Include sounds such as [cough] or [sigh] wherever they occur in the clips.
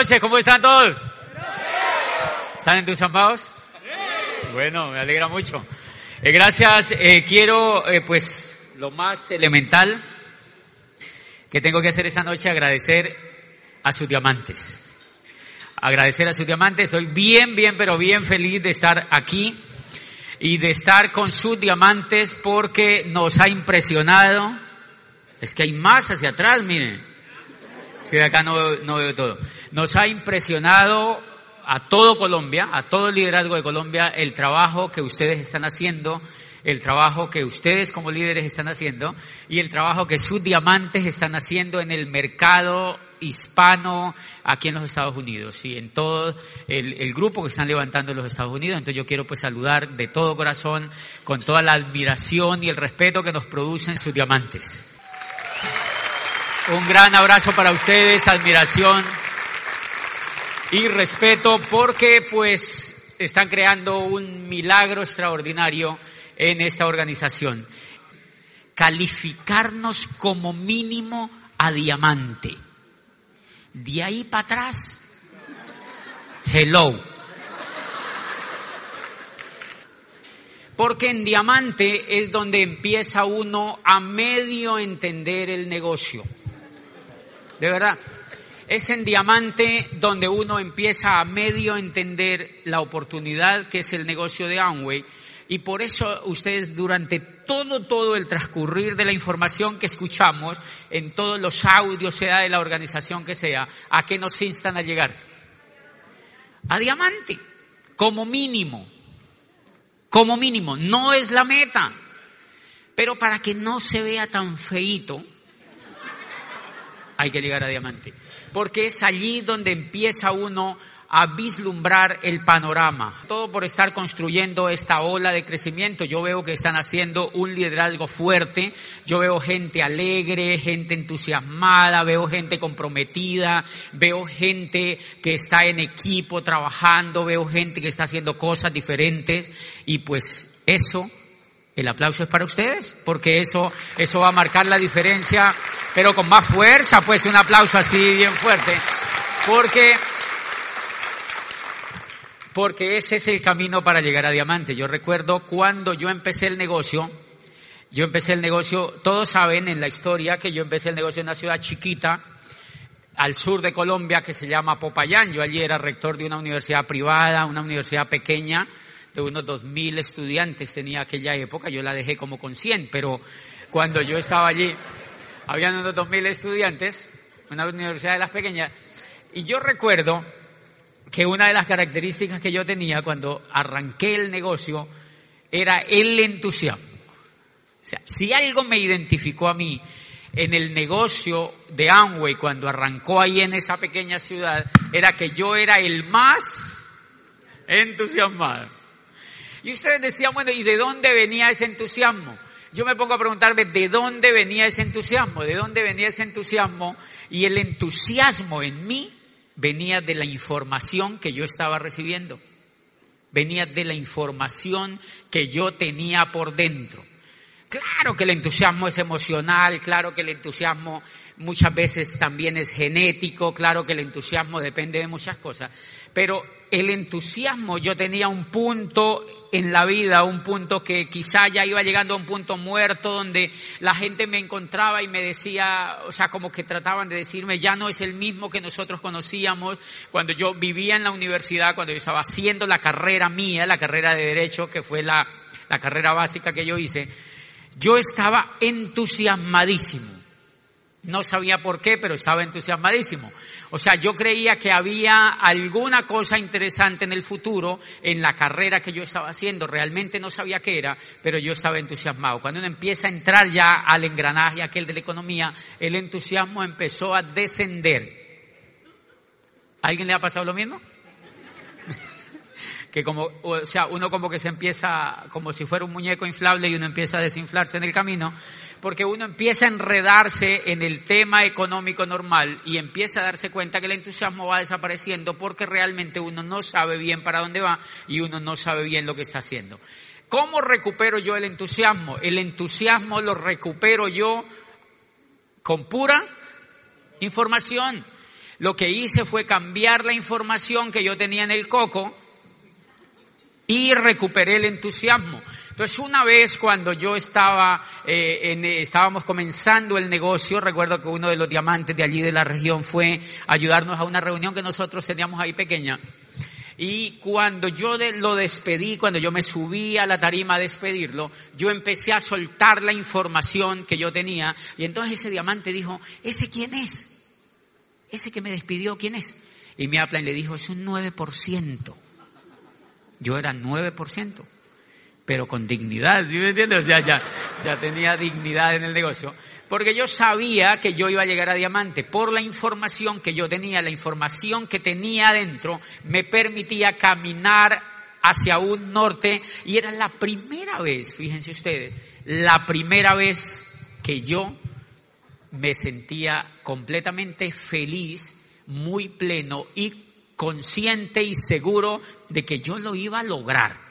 noches, ¿cómo están todos? ¿Están entusiasmados? Bueno, me alegra mucho. Eh, gracias, eh, quiero eh, pues lo más elemental que tengo que hacer esta noche, agradecer a sus diamantes. Agradecer a sus diamantes, estoy bien, bien, pero bien feliz de estar aquí y de estar con sus diamantes porque nos ha impresionado. Es que hay más hacia atrás, miren. Es que de acá no, no veo todo. Nos ha impresionado a todo Colombia, a todo el liderazgo de Colombia, el trabajo que ustedes están haciendo, el trabajo que ustedes como líderes están haciendo y el trabajo que sus diamantes están haciendo en el mercado hispano aquí en los Estados Unidos y en todo el, el, grupo que están levantando en los Estados Unidos. Entonces yo quiero pues saludar de todo corazón, con toda la admiración y el respeto que nos producen sus diamantes. Un gran abrazo para ustedes, admiración y respeto porque pues están creando un milagro extraordinario en esta organización. Calificarnos como mínimo a diamante. De ahí para atrás, hello. Porque en diamante es donde empieza uno a medio entender el negocio. De verdad. Es en diamante donde uno empieza a medio entender la oportunidad que es el negocio de Amway. Y por eso ustedes durante todo, todo el transcurrir de la información que escuchamos, en todos los audios, sea de la organización que sea, ¿a qué nos instan a llegar? A diamante, como mínimo. Como mínimo. No es la meta. Pero para que no se vea tan feito, hay que llegar a diamante. Porque es allí donde empieza uno a vislumbrar el panorama. Todo por estar construyendo esta ola de crecimiento. Yo veo que están haciendo un liderazgo fuerte. Yo veo gente alegre, gente entusiasmada, veo gente comprometida, veo gente que está en equipo trabajando, veo gente que está haciendo cosas diferentes y pues eso el aplauso es para ustedes, porque eso, eso va a marcar la diferencia, pero con más fuerza, pues un aplauso así bien fuerte, porque porque ese es el camino para llegar a diamante. Yo recuerdo cuando yo empecé el negocio, yo empecé el negocio, todos saben en la historia que yo empecé el negocio en una ciudad chiquita, al sur de Colombia, que se llama Popayán. Yo allí era rector de una universidad privada, una universidad pequeña, de unos dos mil estudiantes tenía aquella época, yo la dejé como con cien, pero cuando yo estaba allí, habían unos dos mil estudiantes, una universidad de las pequeñas, y yo recuerdo que una de las características que yo tenía cuando arranqué el negocio era el entusiasmo. O sea, si algo me identificó a mí en el negocio de Amway cuando arrancó ahí en esa pequeña ciudad, era que yo era el más entusiasmado. Y ustedes decían, bueno, ¿y de dónde venía ese entusiasmo? Yo me pongo a preguntarme, ¿de dónde venía ese entusiasmo? ¿De dónde venía ese entusiasmo? Y el entusiasmo en mí venía de la información que yo estaba recibiendo, venía de la información que yo tenía por dentro. Claro que el entusiasmo es emocional, claro que el entusiasmo muchas veces también es genético, claro que el entusiasmo depende de muchas cosas, pero el entusiasmo yo tenía un punto en la vida, un punto que quizá ya iba llegando a un punto muerto donde la gente me encontraba y me decía, o sea, como que trataban de decirme, ya no es el mismo que nosotros conocíamos cuando yo vivía en la universidad, cuando yo estaba haciendo la carrera mía, la carrera de derecho, que fue la, la carrera básica que yo hice, yo estaba entusiasmadísimo. No sabía por qué, pero estaba entusiasmadísimo. O sea, yo creía que había alguna cosa interesante en el futuro en la carrera que yo estaba haciendo. Realmente no sabía qué era, pero yo estaba entusiasmado. Cuando uno empieza a entrar ya al engranaje aquel de la economía, el entusiasmo empezó a descender. ¿A alguien le ha pasado lo mismo? [laughs] que como, o sea, uno como que se empieza, como si fuera un muñeco inflable y uno empieza a desinflarse en el camino porque uno empieza a enredarse en el tema económico normal y empieza a darse cuenta que el entusiasmo va desapareciendo porque realmente uno no sabe bien para dónde va y uno no sabe bien lo que está haciendo. ¿Cómo recupero yo el entusiasmo? El entusiasmo lo recupero yo con pura información. lo que hice fue cambiar la información que yo tenía en el coco y recuperé el entusiasmo. Entonces, una vez cuando yo estaba, eh, en, estábamos comenzando el negocio, recuerdo que uno de los diamantes de allí de la región fue ayudarnos a una reunión que nosotros teníamos ahí pequeña. Y cuando yo lo despedí, cuando yo me subí a la tarima a despedirlo, yo empecé a soltar la información que yo tenía. Y entonces ese diamante dijo, ¿ese quién es? Ese que me despidió, ¿quién es? Y mi y le dijo, es un 9%. Yo era 9% pero con dignidad, ¿sí me entiendes? O sea, ya, ya tenía dignidad en el negocio. Porque yo sabía que yo iba a llegar a diamante. Por la información que yo tenía, la información que tenía adentro, me permitía caminar hacia un norte. Y era la primera vez, fíjense ustedes, la primera vez que yo me sentía completamente feliz, muy pleno y consciente y seguro de que yo lo iba a lograr.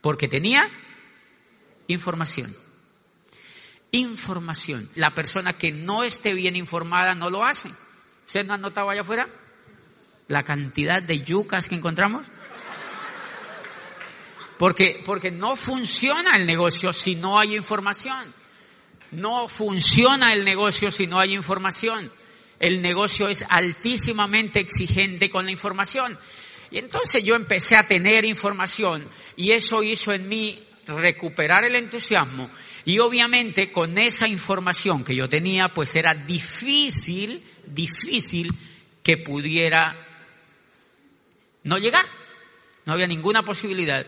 Porque tenía información. Información. La persona que no esté bien informada no lo hace. ¿Usted no ha notado allá afuera? La cantidad de yucas que encontramos. Porque, porque no funciona el negocio si no hay información. No funciona el negocio si no hay información. El negocio es altísimamente exigente con la información. Y entonces yo empecé a tener información y eso hizo en mí recuperar el entusiasmo y obviamente con esa información que yo tenía pues era difícil, difícil que pudiera no llegar. No había ninguna posibilidad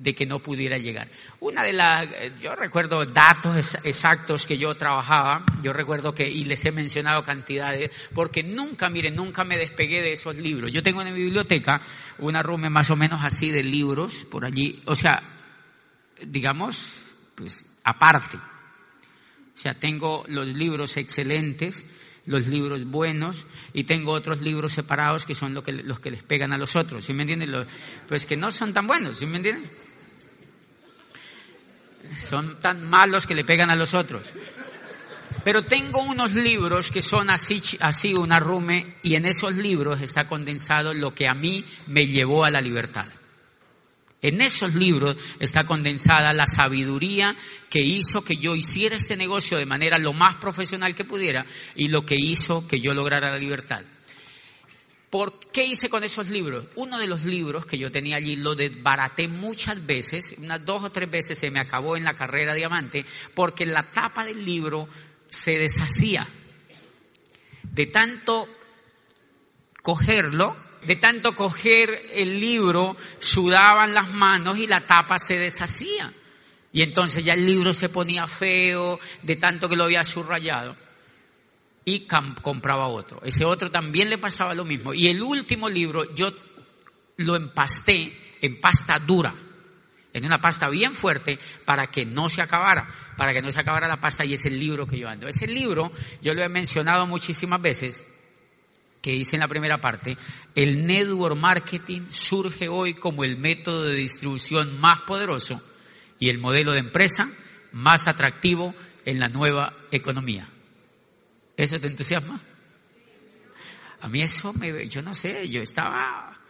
de que no pudiera llegar. Una de las, yo recuerdo datos exactos que yo trabajaba, yo recuerdo que, y les he mencionado cantidades, porque nunca, miren, nunca me despegué de esos libros. Yo tengo en mi biblioteca una rume más o menos así de libros por allí, o sea, digamos, pues aparte. O sea, tengo los libros excelentes, los libros buenos y tengo otros libros separados que son lo que, los que les pegan a los otros, ¿sí me entienden? pues que no son tan buenos, ¿sí me entienden? Son tan malos que le pegan a los otros. Pero tengo unos libros que son así, así una rume y en esos libros está condensado lo que a mí me llevó a la libertad. En esos libros está condensada la sabiduría que hizo que yo hiciera este negocio de manera lo más profesional que pudiera y lo que hizo que yo lograra la libertad. ¿Por qué hice con esos libros? Uno de los libros que yo tenía allí lo desbaraté muchas veces, unas dos o tres veces se me acabó en la carrera diamante, porque la tapa del libro se deshacía. De tanto cogerlo, de tanto coger el libro, sudaban las manos y la tapa se deshacía. Y entonces ya el libro se ponía feo, de tanto que lo había subrayado y compraba otro. Ese otro también le pasaba lo mismo. Y el último libro yo lo empasté en pasta dura, en una pasta bien fuerte para que no se acabara, para que no se acabara la pasta y es el libro que yo ando. Ese libro yo lo he mencionado muchísimas veces, que dice en la primera parte, el network marketing surge hoy como el método de distribución más poderoso y el modelo de empresa más atractivo en la nueva economía. ¿Eso te entusiasma? A mí eso me, yo no sé, yo estaba,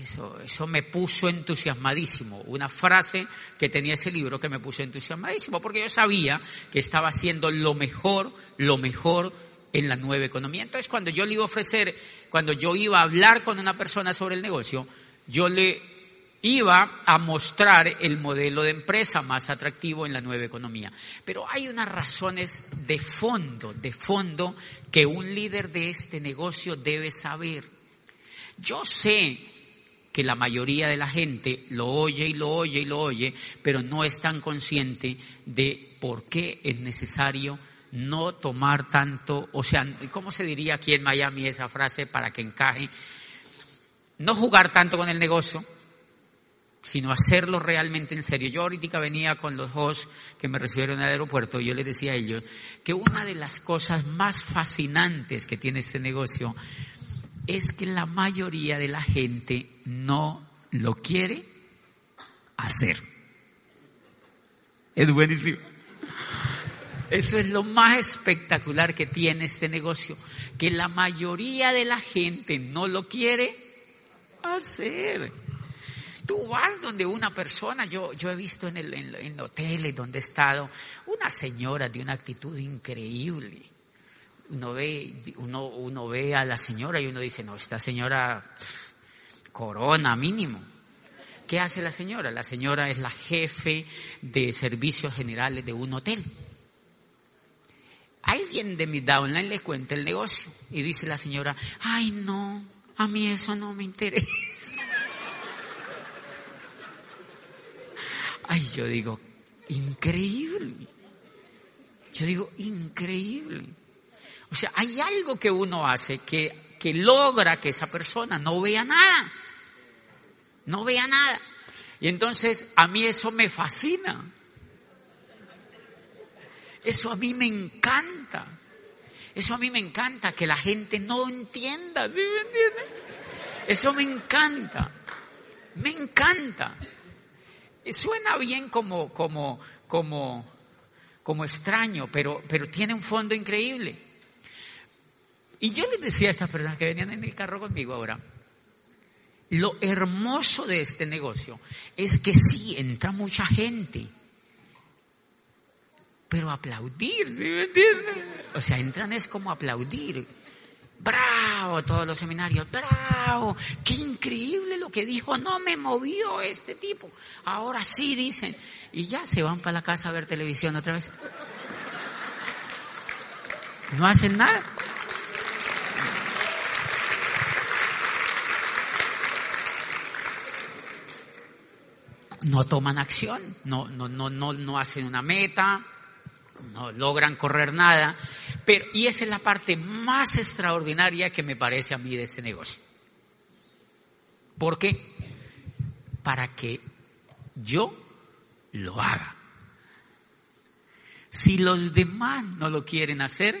eso, eso me puso entusiasmadísimo. Una frase que tenía ese libro que me puso entusiasmadísimo, porque yo sabía que estaba haciendo lo mejor, lo mejor en la nueva economía. Entonces, cuando yo le iba a ofrecer, cuando yo iba a hablar con una persona sobre el negocio, yo le iba a mostrar el modelo de empresa más atractivo en la nueva economía. Pero hay unas razones de fondo, de fondo, que un líder de este negocio debe saber. Yo sé que la mayoría de la gente lo oye y lo oye y lo oye, pero no es tan consciente de por qué es necesario no tomar tanto, o sea, ¿cómo se diría aquí en Miami esa frase para que encaje? No jugar tanto con el negocio, sino hacerlo realmente en serio. Yo ahorita venía con los hosts que me recibieron el aeropuerto y yo les decía a ellos que una de las cosas más fascinantes que tiene este negocio es que la mayoría de la gente no lo quiere hacer. Es buenísimo. Eso es lo más espectacular que tiene este negocio, que la mayoría de la gente no lo quiere hacer. Tú vas donde una persona, yo, yo he visto en, el, en, hoteles donde he estado, una señora de una actitud increíble. Uno ve, uno, uno ve a la señora y uno dice, no, esta señora corona mínimo. ¿Qué hace la señora? La señora es la jefe de servicios generales de un hotel. Alguien de mi downline le cuenta el negocio y dice la señora, ay no, a mí eso no me interesa. Ay, yo digo, increíble. Yo digo, increíble. O sea, hay algo que uno hace que, que logra que esa persona no vea nada. No vea nada. Y entonces a mí eso me fascina. Eso a mí me encanta. Eso a mí me encanta, que la gente no entienda, ¿sí me entiende? Eso me encanta. Me encanta. Suena bien como, como, como, como extraño, pero, pero tiene un fondo increíble. Y yo les decía a estas personas que venían en el carro conmigo ahora, lo hermoso de este negocio es que sí entra mucha gente, pero aplaudir, ¿sí me entienden? O sea, entran es como aplaudir. Bravo, todos los seminarios, bravo, qué increíble lo que dijo, no me movió este tipo. Ahora sí dicen, y ya se van para la casa a ver televisión otra vez. No hacen nada. no toman acción, no, no, no, no, no hacen una meta, no logran correr nada. Pero, y esa es la parte más extraordinaria que me parece a mí de este negocio. ¿Por qué? Para que yo lo haga. Si los demás no lo quieren hacer,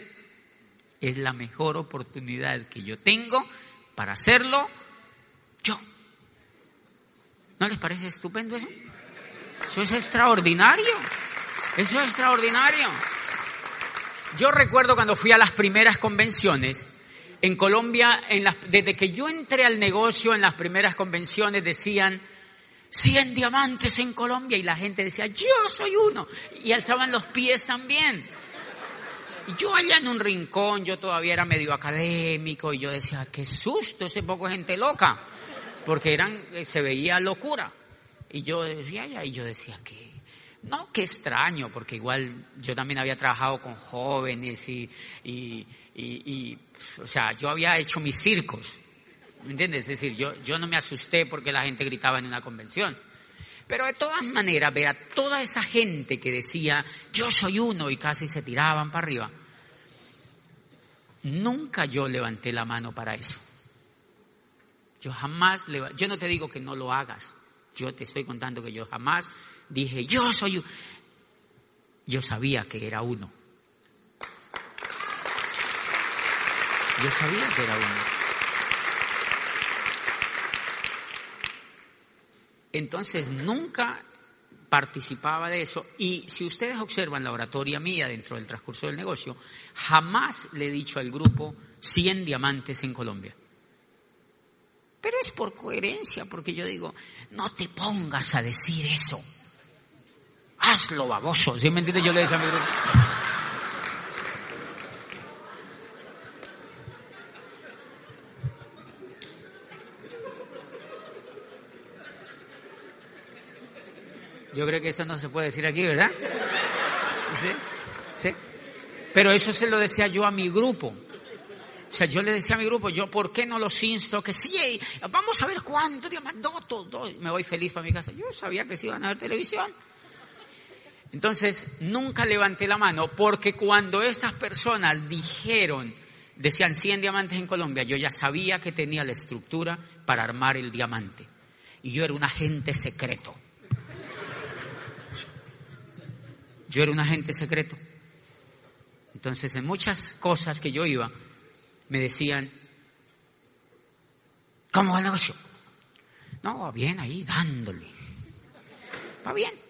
es la mejor oportunidad que yo tengo para hacerlo yo. ¿No les parece estupendo eso? Eso es extraordinario. Eso es extraordinario. Yo recuerdo cuando fui a las primeras convenciones, en Colombia, en las, desde que yo entré al negocio en las primeras convenciones decían 100 diamantes en Colombia y la gente decía, yo soy uno. Y alzaban los pies también. Y yo allá en un rincón, yo todavía era medio académico y yo decía, qué susto, ese poco gente loca porque eran, eh, se veía locura. Y yo decía, y yo decía que, no, qué extraño, porque igual yo también había trabajado con jóvenes y, y, y, o sea, yo había hecho mis circos, ¿me entiendes? Es decir, yo, yo no me asusté porque la gente gritaba en una convención. Pero de todas maneras, ver a toda esa gente que decía, yo soy uno y casi se tiraban para arriba, nunca yo levanté la mano para eso. Yo jamás, yo no te digo que no lo hagas, yo te estoy contando que yo jamás dije, yo soy, yo sabía que era uno. Yo sabía que era uno. Entonces nunca participaba de eso y si ustedes observan la oratoria mía dentro del transcurso del negocio, jamás le he dicho al grupo 100 diamantes en Colombia. Pero es por coherencia, porque yo digo, no te pongas a decir eso. Hazlo, baboso. ¿Sí me entiendes? Yo le decía a mi grupo. Yo creo que eso no se puede decir aquí, ¿verdad? ¿Sí? ¿Sí? Pero eso se lo decía yo a mi grupo. O sea, yo le decía a mi grupo, yo, ¿por qué no los insto? Que sí, vamos a ver cuánto, todo, me voy feliz para mi casa. Yo sabía que sí iban a ver televisión. Entonces, nunca levanté la mano porque cuando estas personas dijeron, decían 100 diamantes en Colombia, yo ya sabía que tenía la estructura para armar el diamante. Y yo era un agente secreto. Yo era un agente secreto. Entonces, en muchas cosas que yo iba, me decían, ¿cómo va el negocio? No, va bien ahí, dándole. Va bien.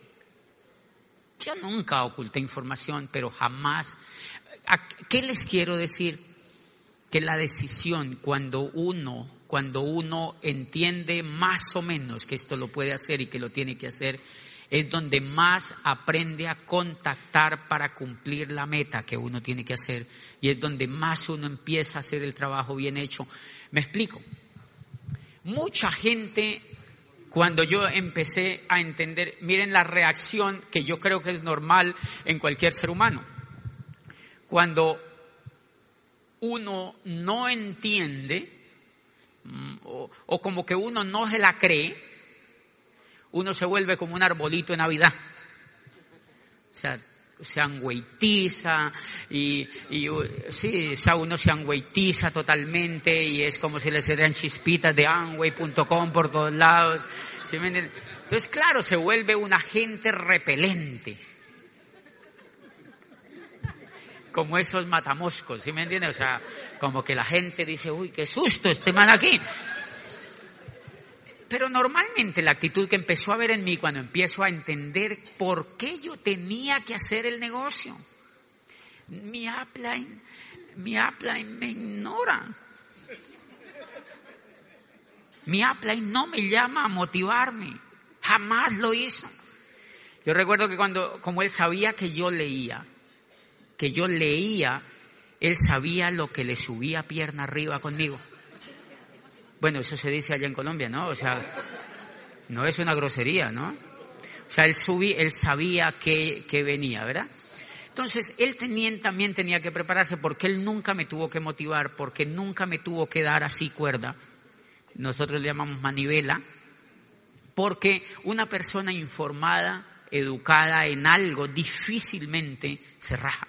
Yo nunca oculté información, pero jamás. ¿Qué les quiero decir? Que la decisión cuando uno, cuando uno entiende más o menos que esto lo puede hacer y que lo tiene que hacer, es donde más aprende a contactar para cumplir la meta que uno tiene que hacer y es donde más uno empieza a hacer el trabajo bien hecho. Me explico. Mucha gente cuando yo empecé a entender, miren la reacción que yo creo que es normal en cualquier ser humano. Cuando uno no entiende mm, o, como que uno no se la cree, uno se vuelve como un arbolito de Navidad. O sea, se angüetiza y, y sí, uno se angüetiza totalmente y es como si le se dan chispitas de angüey.com por todos lados. Entonces, claro, se vuelve un agente repelente. Como esos matamoscos, ¿sí me entiendes? O sea, como que la gente dice, uy, qué susto este man aquí. Pero normalmente la actitud que empezó a ver en mí cuando empiezo a entender por qué yo tenía que hacer el negocio. Mi upline, mi upline me ignora. Mi upline no me llama a motivarme. Jamás lo hizo. Yo recuerdo que cuando, como él sabía que yo leía, que yo leía, él sabía lo que le subía pierna arriba conmigo. Bueno, eso se dice allá en Colombia, ¿no? O sea, no es una grosería, ¿no? O sea, él, subí, él sabía que, que venía, ¿verdad? Entonces, él también tenía que prepararse porque él nunca me tuvo que motivar, porque nunca me tuvo que dar así cuerda. Nosotros le llamamos manivela, porque una persona informada, educada en algo, difícilmente se raja.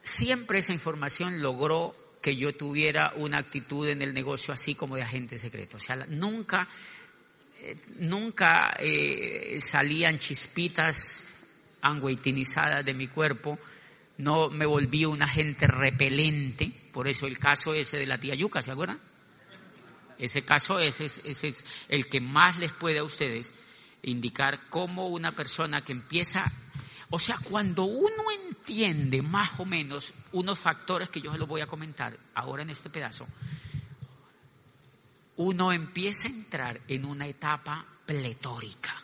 Siempre esa información logró que yo tuviera una actitud en el negocio así como de agente secreto. O sea, nunca, eh, nunca eh, salían chispitas anguitinizadas de mi cuerpo, no me volví un agente repelente, por eso el caso ese de la tía Yuca, ¿se acuerdan? Ese caso ese ese es el que más les puede a ustedes indicar cómo una persona que empieza o sea, cuando uno entiende más o menos unos factores que yo se los voy a comentar ahora en este pedazo, uno empieza a entrar en una etapa pletórica.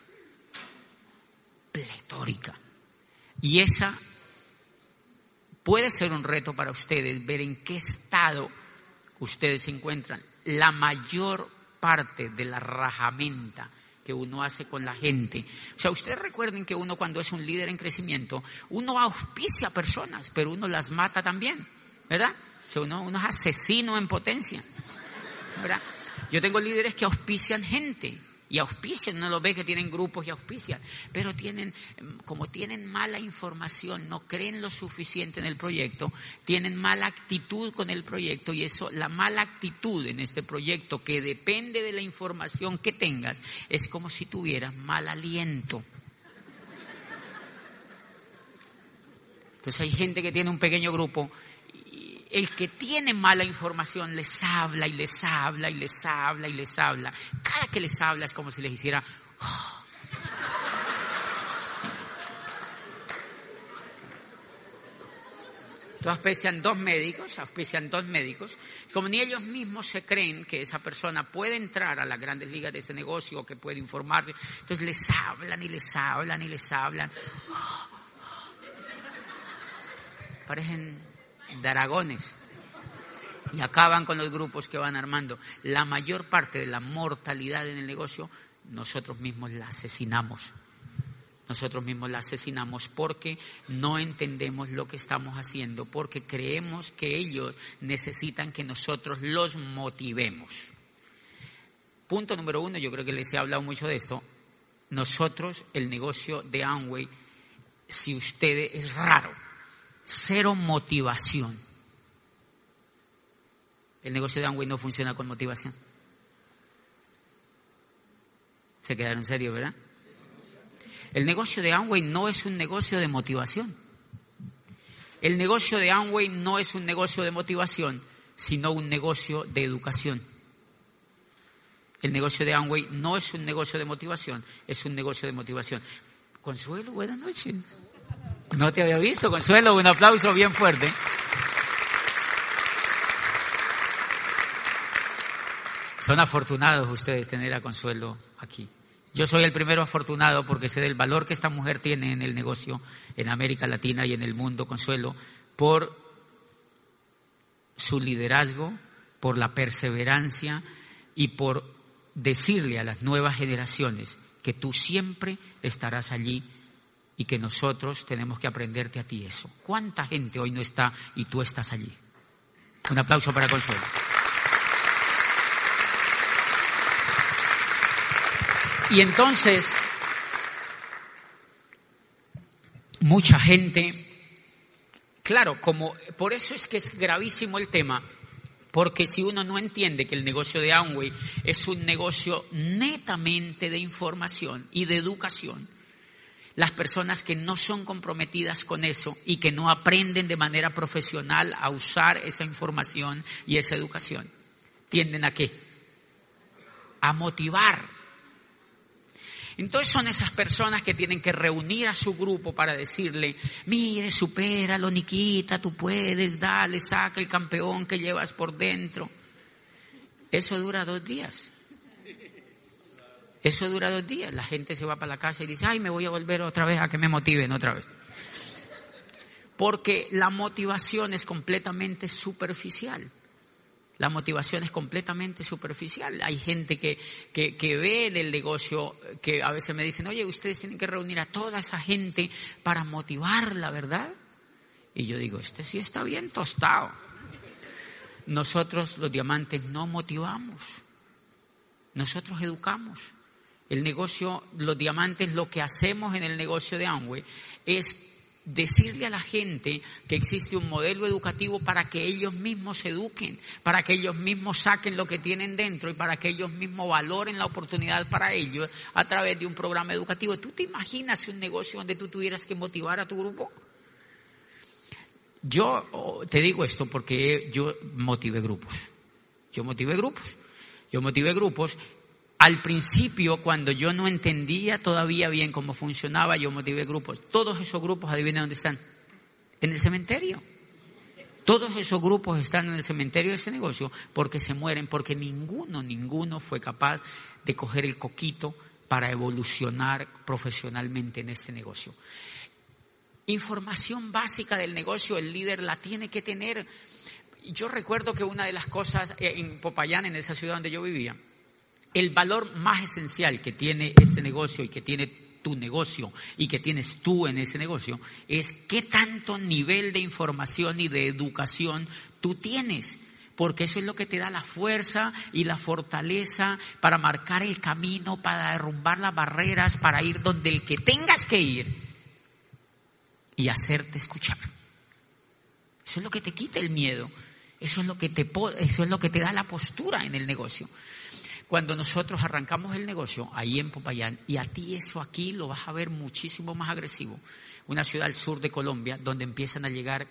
Pletórica. Y esa puede ser un reto para ustedes, ver en qué estado ustedes se encuentran. La mayor parte de la rajamenta que uno hace con la gente. O sea, ustedes recuerden que uno cuando es un líder en crecimiento, uno auspicia personas, pero uno las mata también, ¿verdad? O sea, uno, uno es asesino en potencia, ¿verdad? Yo tengo líderes que auspician gente, y auspician, no lo ve que tienen grupos y auspician, pero tienen, como tienen mala información, no creen lo suficiente en el proyecto, tienen mala actitud con el proyecto y eso, la mala actitud en este proyecto que depende de la información que tengas, es como si tuvieras mal aliento. Entonces hay gente que tiene un pequeño grupo el que tiene mala información les habla y les habla y les habla y les habla. Cada que les habla es como si les hiciera... Oh". Entonces auspician dos médicos, auspician dos médicos, como ni ellos mismos se creen que esa persona puede entrar a las grandes ligas de ese negocio o que puede informarse, entonces les hablan y les hablan y les hablan. Parecen Daragones y acaban con los grupos que van armando. La mayor parte de la mortalidad en el negocio nosotros mismos la asesinamos. Nosotros mismos la asesinamos porque no entendemos lo que estamos haciendo, porque creemos que ellos necesitan que nosotros los motivemos. Punto número uno, yo creo que les he hablado mucho de esto. Nosotros, el negocio de Amway, si ustedes, es raro, cero motivación. El negocio de Amway no funciona con motivación. Se quedaron en serio, ¿verdad? El negocio de Amway no es un negocio de motivación. El negocio de Amway no es un negocio de motivación, sino un negocio de educación. El negocio de Amway no es un negocio de motivación, es un negocio de motivación. Consuelo, buenas noches. No te había visto, Consuelo, un aplauso bien fuerte. Son afortunados ustedes tener a Consuelo aquí. Yo soy el primero afortunado porque sé del valor que esta mujer tiene en el negocio en América Latina y en el mundo, Consuelo, por su liderazgo, por la perseverancia y por decirle a las nuevas generaciones que tú siempre estarás allí y que nosotros tenemos que aprenderte a ti eso. ¿Cuánta gente hoy no está y tú estás allí? Un aplauso para Consuelo. Y entonces, mucha gente, claro, como por eso es que es gravísimo el tema, porque si uno no entiende que el negocio de Amway es un negocio netamente de información y de educación, las personas que no son comprometidas con eso y que no aprenden de manera profesional a usar esa información y esa educación, tienden a qué? A motivar entonces son esas personas que tienen que reunir a su grupo para decirle, mire, supéralo, Niquita, tú puedes, dale, saca el campeón que llevas por dentro. Eso dura dos días. Eso dura dos días. La gente se va para la casa y dice, ay, me voy a volver otra vez a que me motiven otra vez. Porque la motivación es completamente superficial. La motivación es completamente superficial. Hay gente que, que, ve del negocio, que a veces me dicen, oye, ustedes tienen que reunir a toda esa gente para motivarla, ¿verdad? Y yo digo, este sí está bien tostado. Nosotros los diamantes no motivamos, nosotros educamos. El negocio, los diamantes, lo que hacemos en el negocio de Amway es decirle a la gente que existe un modelo educativo para que ellos mismos se eduquen, para que ellos mismos saquen lo que tienen dentro y para que ellos mismos valoren la oportunidad para ellos a través de un programa educativo. ¿Tú te imaginas un negocio donde tú tuvieras que motivar a tu grupo? Yo oh, te digo esto porque yo motivé grupos. Yo motivé grupos. Yo motivé grupos al principio, cuando yo no entendía todavía bien cómo funcionaba, yo motivé grupos. Todos esos grupos, adivinen dónde están. En el cementerio. Todos esos grupos están en el cementerio de ese negocio porque se mueren, porque ninguno, ninguno fue capaz de coger el coquito para evolucionar profesionalmente en este negocio. Información básica del negocio, el líder la tiene que tener. Yo recuerdo que una de las cosas eh, en Popayán, en esa ciudad donde yo vivía, el valor más esencial que tiene este negocio y que tiene tu negocio y que tienes tú en ese negocio es qué tanto nivel de información y de educación tú tienes. Porque eso es lo que te da la fuerza y la fortaleza para marcar el camino, para derrumbar las barreras, para ir donde el que tengas que ir y hacerte escuchar. Eso es lo que te quita el miedo. Eso es lo que te, eso es lo que te da la postura en el negocio cuando nosotros arrancamos el negocio ahí en Popayán, y a ti eso aquí lo vas a ver muchísimo más agresivo, una ciudad al sur de Colombia, donde empiezan a llegar,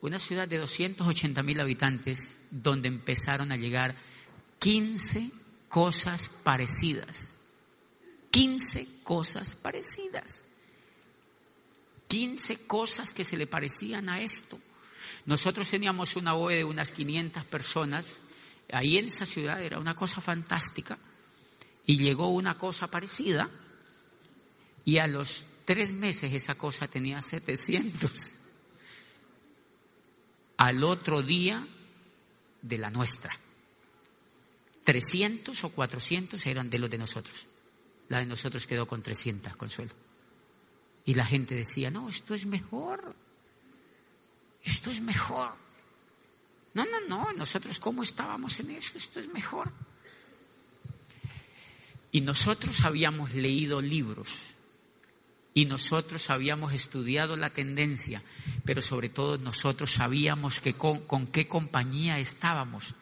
una ciudad de 280 mil habitantes, donde empezaron a llegar 15 cosas parecidas. 15 cosas parecidas. 15 cosas que se le parecían a esto. Nosotros teníamos una OE de unas 500 personas ahí en esa ciudad era una cosa fantástica y llegó una cosa parecida y a los tres meses esa cosa tenía 700. Al otro día de la nuestra. 300 o 400 eran de los de nosotros. La de nosotros quedó con 300, Consuelo. Y la gente decía, no, esto es mejor. Esto es mejor. No, no, no, nosotros cómo estábamos en eso, esto es mejor. Y nosotros habíamos leído libros y nosotros habíamos estudiado la tendencia, pero sobre todo nosotros sabíamos con qué compañía estábamos.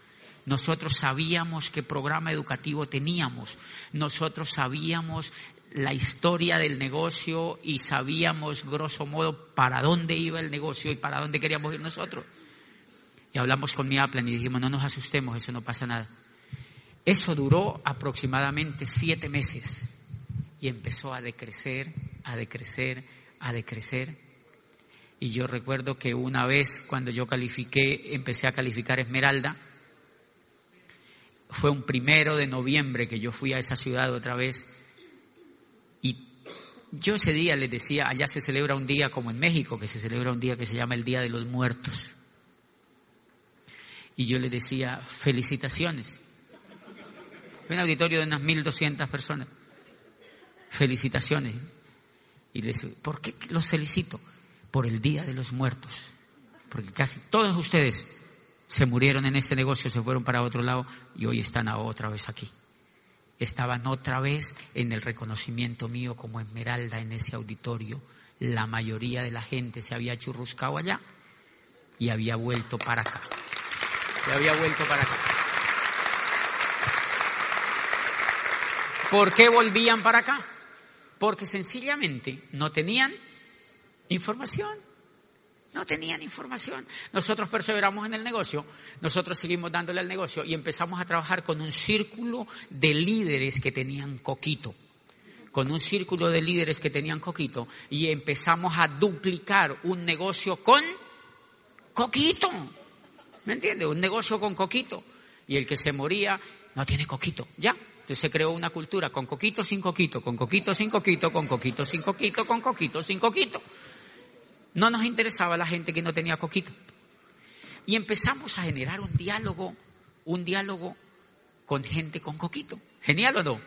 Nosotros sabíamos qué programa educativo teníamos. Nosotros sabíamos la historia del negocio y sabíamos, grosso modo, para dónde iba el negocio y para dónde queríamos ir nosotros. Y hablamos con mi Aplan y dijimos, no nos asustemos, eso no pasa nada. Eso duró aproximadamente siete meses y empezó a decrecer, a decrecer, a decrecer. Y yo recuerdo que una vez cuando yo califiqué, empecé a calificar Esmeralda, fue un primero de noviembre que yo fui a esa ciudad otra vez y yo ese día les decía, allá se celebra un día como en México, que se celebra un día que se llama el Día de los Muertos. Y yo les decía, felicitaciones. un auditorio de unas 1.200 personas. Felicitaciones. Y les ¿por qué los felicito? Por el Día de los Muertos. Porque casi todos ustedes se murieron en este negocio, se fueron para otro lado y hoy están otra vez aquí. Estaban otra vez en el reconocimiento mío como esmeralda en ese auditorio. La mayoría de la gente se había churruscado allá y había vuelto para acá. Se había vuelto para acá. ¿Por qué volvían para acá? Porque sencillamente no tenían información. No tenían información. Nosotros perseveramos en el negocio, nosotros seguimos dándole al negocio y empezamos a trabajar con un círculo de líderes que tenían coquito. Con un círculo de líderes que tenían coquito y empezamos a duplicar un negocio con coquito. ¿Me entiendes? Un negocio con coquito. Y el que se moría no tiene coquito. Ya. Entonces se creó una cultura con coquito sin coquito, con coquito sin coquito, con coquito sin coquito, con coquito sin coquito. No nos interesaba la gente que no tenía coquito. Y empezamos a generar un diálogo, un diálogo con gente con coquito. ¿Genial o no?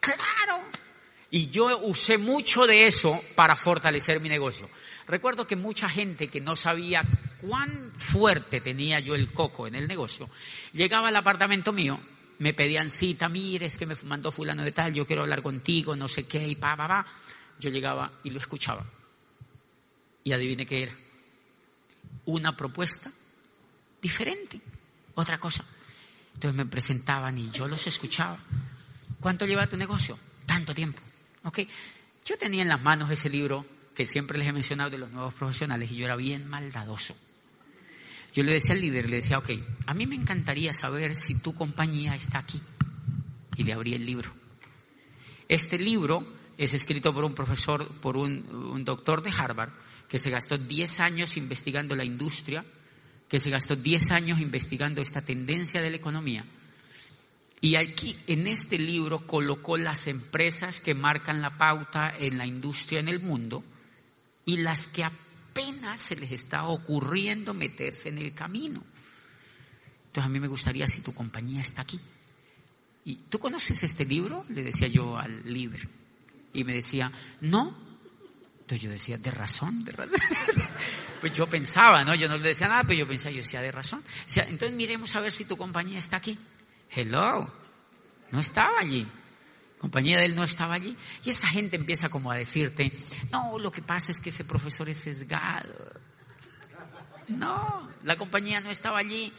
Claro. Y yo usé mucho de eso para fortalecer mi negocio. Recuerdo que mucha gente que no sabía cuán fuerte tenía yo el coco en el negocio, llegaba al apartamento mío, me pedían cita, mire, que me mandó fulano de tal, yo quiero hablar contigo, no sé qué, y pa, pa, pa. Yo llegaba y lo escuchaba. Y adivine qué era. Una propuesta diferente, otra cosa. Entonces me presentaban y yo los escuchaba. ¿Cuánto lleva tu negocio? Tanto tiempo. ¿Ok? Yo tenía en las manos ese libro que siempre les he mencionado de los nuevos profesionales y yo era bien maldadoso. Yo le decía al líder, le decía, ok, a mí me encantaría saber si tu compañía está aquí. Y le abrí el libro. Este libro es escrito por un profesor, por un, un doctor de Harvard, que se gastó 10 años investigando la industria, que se gastó 10 años investigando esta tendencia de la economía. Y aquí, en este libro, colocó las empresas que marcan la pauta en la industria en el mundo y las que apenas se les está ocurriendo meterse en el camino. Entonces, a mí me gustaría si tu compañía está aquí. ¿Y tú conoces este libro? Le decía yo al líder. Y me decía, no, entonces yo decía, de razón, de razón. [laughs] pues yo pensaba, ¿no? Yo no le decía nada, pero yo pensaba, yo decía, de razón. entonces miremos a ver si tu compañía está aquí. Hello. No estaba allí. Compañía de él no estaba allí. Y esa gente empieza como a decirte, no, lo que pasa es que ese profesor es sesgado. No, la compañía no estaba allí.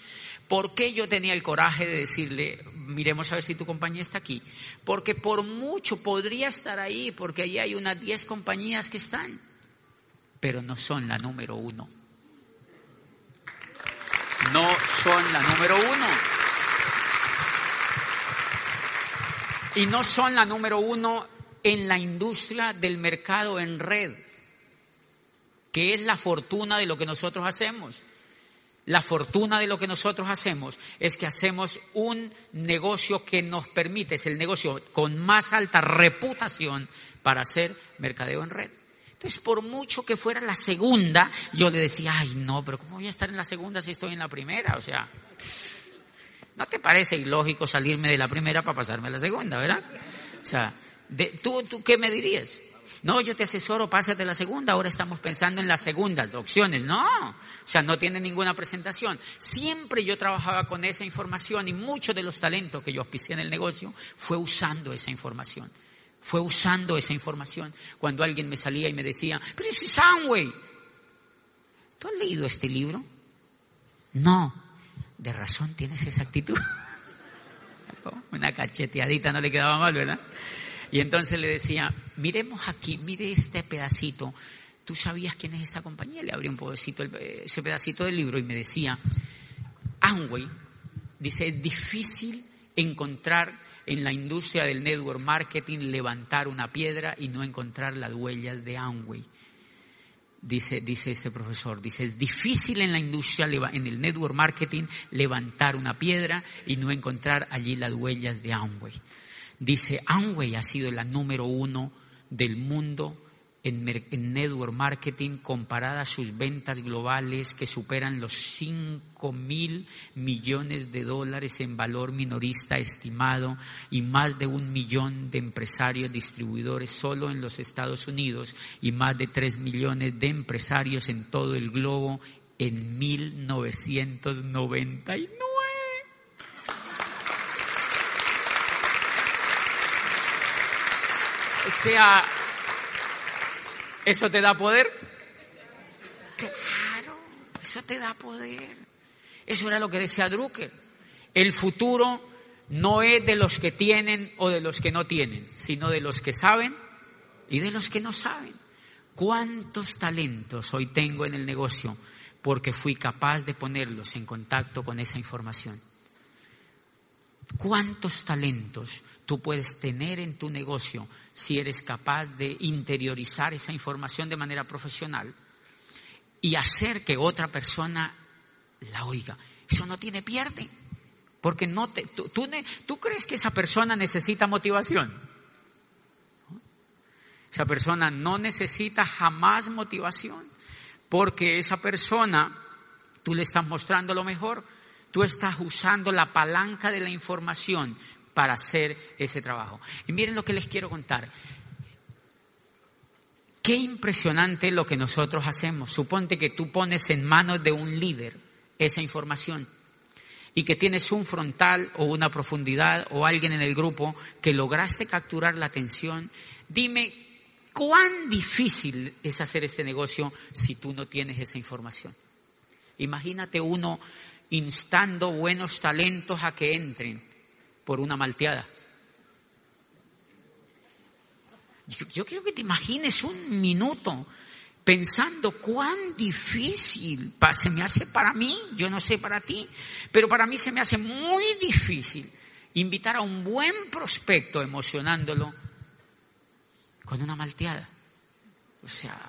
¿Por qué yo tenía el coraje de decirle, miremos a ver si tu compañía está aquí. Porque por mucho podría estar ahí, porque ahí hay unas 10 compañías que están, pero no son la número uno. No son la número uno. Y no son la número uno en la industria del mercado en red, que es la fortuna de lo que nosotros hacemos. La fortuna de lo que nosotros hacemos es que hacemos un negocio que nos permite, es el negocio con más alta reputación para hacer mercadeo en red. Entonces, por mucho que fuera la segunda, yo le decía, ay, no, pero ¿cómo voy a estar en la segunda si estoy en la primera? O sea, ¿no te parece ilógico salirme de la primera para pasarme a la segunda, verdad? O sea, ¿tú, ¿tú qué me dirías? No, yo te asesoro, pásate la segunda, ahora estamos pensando en las segundas opciones. No, o sea, no tiene ninguna presentación. Siempre yo trabajaba con esa información y muchos de los talentos que yo auspicié en el negocio fue usando esa información. Fue usando esa información. Cuando alguien me salía y me decía, pero es ¿tú has leído este libro? No, de razón tienes esa actitud. [laughs] Una cacheteadita no le quedaba mal, ¿verdad? Y entonces le decía, miremos aquí, mire este pedacito. ¿Tú sabías quién es esta compañía? Le abrí un pedacito, ese pedacito del libro y me decía, Amway, dice, es difícil encontrar en la industria del network marketing levantar una piedra y no encontrar las huellas de Amway. Dice, dice este profesor, dice, es difícil en la industria, en el network marketing, levantar una piedra y no encontrar allí las huellas de Amway. Dice, Amway ha sido la número uno del mundo en, network marketing comparada a sus ventas globales que superan los 5 mil millones de dólares en valor minorista estimado y más de un millón de empresarios distribuidores solo en los Estados Unidos y más de 3 millones de empresarios en todo el globo en 1999. O sea, ¿Eso te da poder? Claro, eso te da poder. Eso era lo que decía Drucker. El futuro no es de los que tienen o de los que no tienen, sino de los que saben y de los que no saben. ¿Cuántos talentos hoy tengo en el negocio porque fui capaz de ponerlos en contacto con esa información? ¿Cuántos talentos tú puedes tener en tu negocio si eres capaz de interiorizar esa información de manera profesional y hacer que otra persona la oiga? Eso no tiene pierde. Porque no te, tú, tú, crees que esa persona necesita motivación. Esa persona no necesita jamás motivación. Porque esa persona, tú le estás mostrando lo mejor tú estás usando la palanca de la información para hacer ese trabajo. Y miren lo que les quiero contar. Qué impresionante lo que nosotros hacemos. Suponte que tú pones en manos de un líder esa información y que tienes un frontal o una profundidad o alguien en el grupo que lograste capturar la atención. Dime, ¿cuán difícil es hacer este negocio si tú no tienes esa información? Imagínate uno instando buenos talentos a que entren por una malteada. Yo, quiero que te imagines un minuto pensando cuán difícil se me hace para mí, yo no sé para ti, pero para mí se me hace muy difícil invitar a un buen prospecto emocionándolo con una malteada. O sea,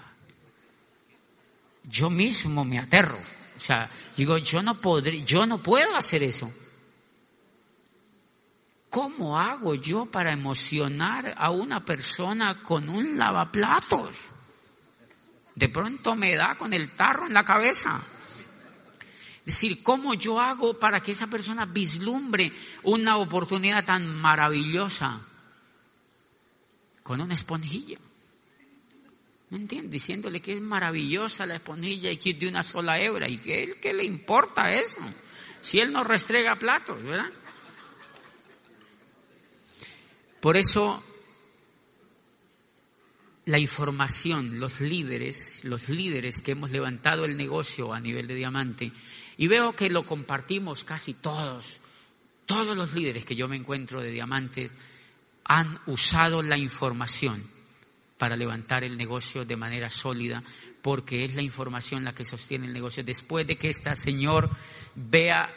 yo mismo me aterro. O sea, digo, yo no podré, yo no puedo hacer eso. ¿Cómo hago yo para emocionar a una persona con un lavaplatos? De pronto me da con el tarro en la cabeza. Es decir, ¿cómo yo hago para que esa persona vislumbre una oportunidad tan maravillosa con una esponjilla? ¿Me entiendes? Diciéndole que es maravillosa la esponjilla y que es de una sola hebra. ¿Y que él qué le importa eso? Si él no restrega platos, ¿verdad? Por eso la información, los líderes, los líderes que hemos levantado el negocio a nivel de diamante, y veo que lo compartimos casi todos, todos los líderes que yo me encuentro de diamantes han usado la información para levantar el negocio de manera sólida, porque es la información la que sostiene el negocio. Después de que este señor vea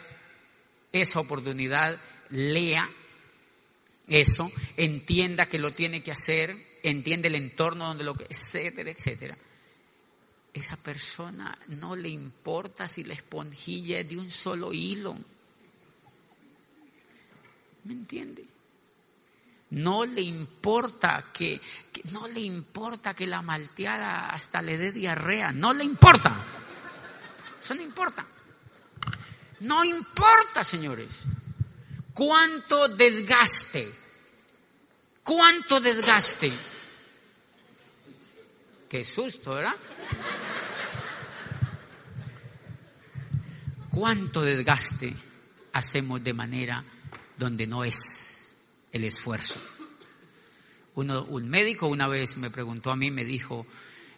esa oportunidad, lea eso, entienda que lo tiene que hacer, entiende el entorno donde lo que, etcétera, etcétera. Esa persona no le importa si la esponjilla es de un solo hilo. ¿Me entiende? No le importa que, no le importa que la malteada hasta le dé diarrea, no le importa. Eso no importa. No importa, señores. Cuánto desgaste. Cuánto desgaste. Qué susto, ¿verdad? Cuánto desgaste hacemos de manera donde no es el esfuerzo. Uno, un médico una vez me preguntó a mí, me dijo,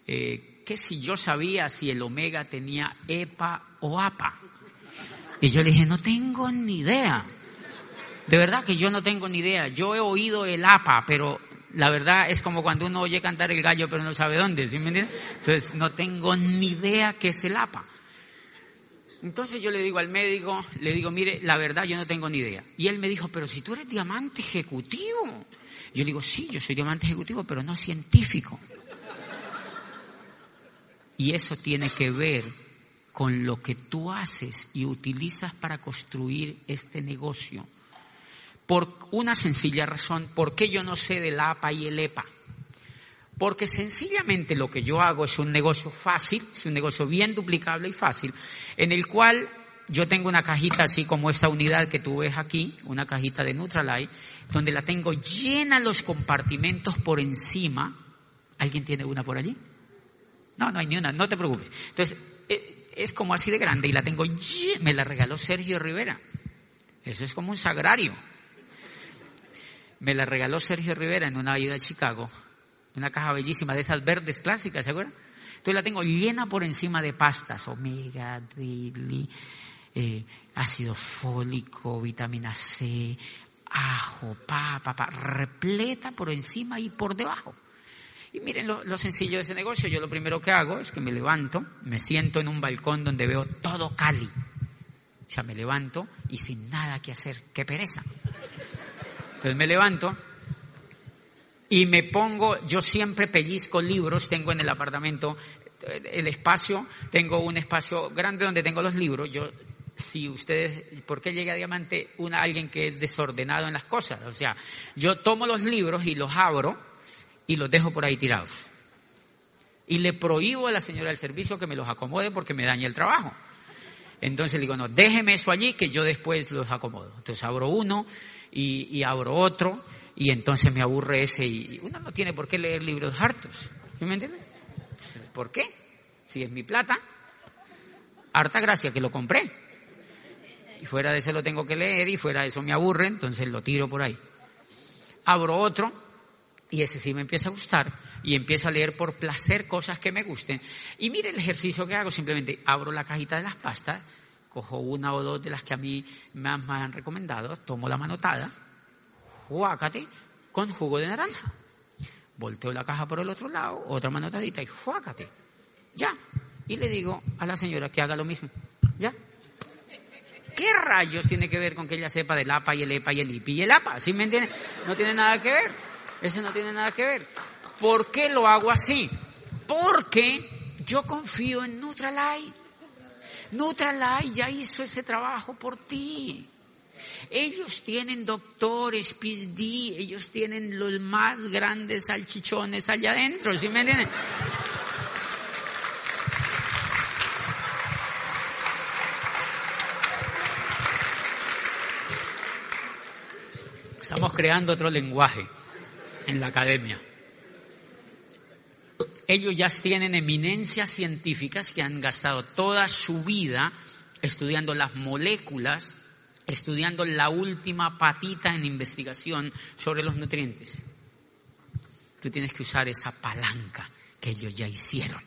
eh, ¿qué si yo sabía si el omega tenía EPA o APA? Y yo le dije, no tengo ni idea. De verdad que yo no tengo ni idea. Yo he oído el APA, pero la verdad es como cuando uno oye cantar el gallo pero no sabe dónde, ¿sí me? Entonces no tengo ni idea qué es el APA. Entonces yo le digo al médico, le digo, mire, la verdad yo no tengo ni idea. Y él me dijo, pero si tú eres diamante ejecutivo. Yo le digo, sí, yo soy diamante ejecutivo, pero no científico. Y eso tiene que ver con lo que tú haces y utilizas para construir este negocio. Por una sencilla razón, ¿por qué yo no sé del APA y el EPA? Porque sencillamente lo que yo hago es un negocio fácil, es un negocio bien duplicable y fácil, en el cual yo tengo una cajita así como esta unidad que tú ves aquí, una cajita de Nutralight, donde la tengo llena los compartimentos por encima. ¿Alguien tiene una por allí? No, no hay ni una, no te preocupes. Entonces, eh, es como así de grande y la tengo, me la regaló Sergio Rivera. Eso es como un sagrario. Me la regaló Sergio Rivera en una ida a Chicago una caja bellísima de esas verdes clásicas, ¿se acuerdan? Entonces la tengo llena por encima de pastas, omega, daily, eh, ácido fólico, vitamina C, ajo, papa, pa, repleta por encima y por debajo. Y miren lo, lo, sencillo de ese negocio. Yo lo primero que hago es que me levanto, me siento en un balcón donde veo todo Cali. O sea, me levanto y sin nada que hacer. ¡Qué pereza! Entonces me levanto, y me pongo, yo siempre pellizco libros, tengo en el apartamento el espacio, tengo un espacio grande donde tengo los libros, yo si ustedes, ¿por qué llega a Diamante una, alguien que es desordenado en las cosas? O sea, yo tomo los libros y los abro y los dejo por ahí tirados. Y le prohíbo a la señora del servicio que me los acomode porque me daña el trabajo. Entonces le digo, no, déjeme eso allí que yo después los acomodo. Entonces abro uno y, y abro otro y entonces me aburre ese y uno no tiene por qué leer libros hartos. me entiendes? ¿Por qué? Si es mi plata, harta gracia que lo compré. Y fuera de eso lo tengo que leer y fuera de eso me aburre, entonces lo tiro por ahí. Abro otro y ese sí me empieza a gustar y empiezo a leer por placer cosas que me gusten. Y mire el ejercicio que hago, simplemente abro la cajita de las pastas, cojo una o dos de las que a mí me han recomendado, tomo la manotada, juácate con jugo de naranja. Volteo la caja por el otro lado, otra manotadita y juácate. Ya. Y le digo a la señora que haga lo mismo. Ya. ¿Qué rayos tiene que ver con que ella sepa del APA y el EPA y el IPI y el APA? ¿Sí me entiende? No tiene nada que ver. Eso no tiene nada que ver. ¿Por qué lo hago así? Porque yo confío en Nutralight. Nutralight ya hizo ese trabajo por ti. Ellos tienen doctores, PhD, ellos tienen los más grandes salchichones allá adentro, ¿sí me entienden? Estamos creando otro lenguaje en la academia. Ellos ya tienen eminencias científicas que han gastado toda su vida estudiando las moléculas estudiando la última patita en investigación sobre los nutrientes. Tú tienes que usar esa palanca que ellos ya hicieron.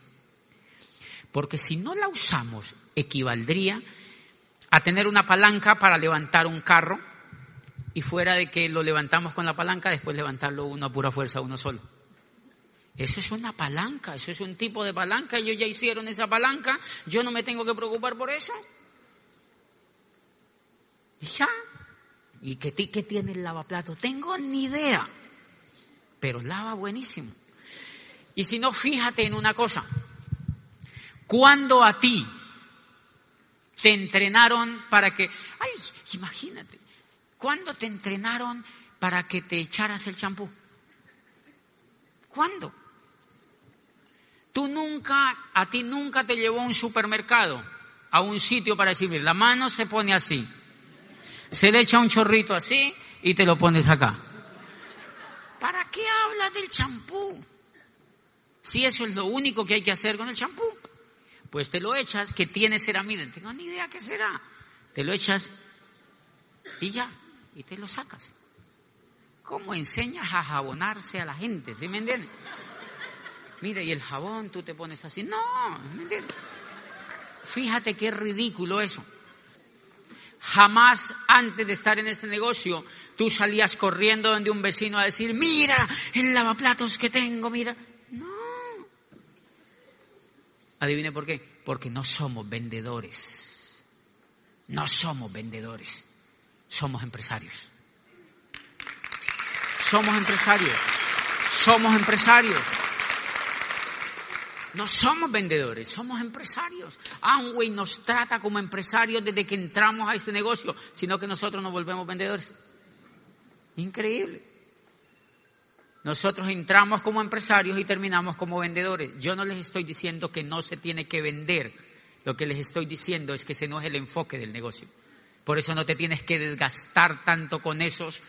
Porque si no la usamos, equivaldría a tener una palanca para levantar un carro y fuera de que lo levantamos con la palanca, después levantarlo uno a pura fuerza, uno solo. Eso es una palanca, eso es un tipo de palanca, ellos ya hicieron esa palanca, yo no me tengo que preocupar por eso. Y ya. ¿Y qué, qué tiene el lavaplato? Tengo ni idea. Pero lava buenísimo. Y si no, fíjate en una cosa. Cuando a ti te entrenaron para que, ay, imagínate, ¿cuándo te entrenaron para que te echaras el champú? ¿Cuándo? Tú nunca, a ti nunca te llevó a un supermercado, a un sitio para decir, la mano se pone así, se le echa un chorrito así y te lo pones acá. ¿Para qué hablas del champú? Si eso es lo único que hay que hacer con el champú. Pues te lo echas, que tiene ceramida, tengo ni idea qué será. Te lo echas y ya, y te lo sacas. ¿Cómo enseñas a jabonarse a la gente? ¿Sí me entiendes? Mire, y el jabón tú te pones así. No, ¿me entiendes? Fíjate qué ridículo eso. Jamás antes de estar en este negocio tú salías corriendo donde un vecino a decir, mira el lavaplatos que tengo, mira. No. Adivine por qué. Porque no somos vendedores. No somos vendedores. Somos empresarios. Somos empresarios. Somos empresarios. No somos vendedores, somos empresarios. Amway nos trata como empresarios desde que entramos a este negocio, sino que nosotros nos volvemos vendedores. Increíble. Nosotros entramos como empresarios y terminamos como vendedores. Yo no les estoy diciendo que no se tiene que vender. Lo que les estoy diciendo es que ese no es el enfoque del negocio. Por eso no te tienes que desgastar tanto con esos